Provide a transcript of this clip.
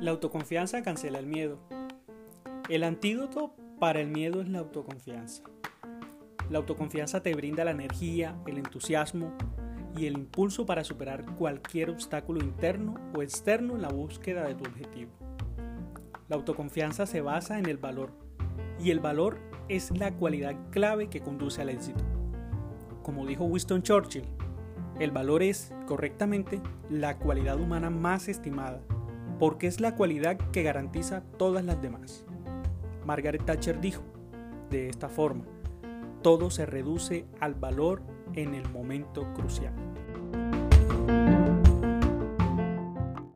La autoconfianza cancela el miedo. El antídoto para el miedo es la autoconfianza. La autoconfianza te brinda la energía, el entusiasmo y el impulso para superar cualquier obstáculo interno o externo en la búsqueda de tu objetivo. La autoconfianza se basa en el valor y el valor es la cualidad clave que conduce al éxito. Como dijo Winston Churchill, el valor es, correctamente, la cualidad humana más estimada, porque es la cualidad que garantiza todas las demás. Margaret Thatcher dijo, de esta forma, todo se reduce al valor en el momento crucial.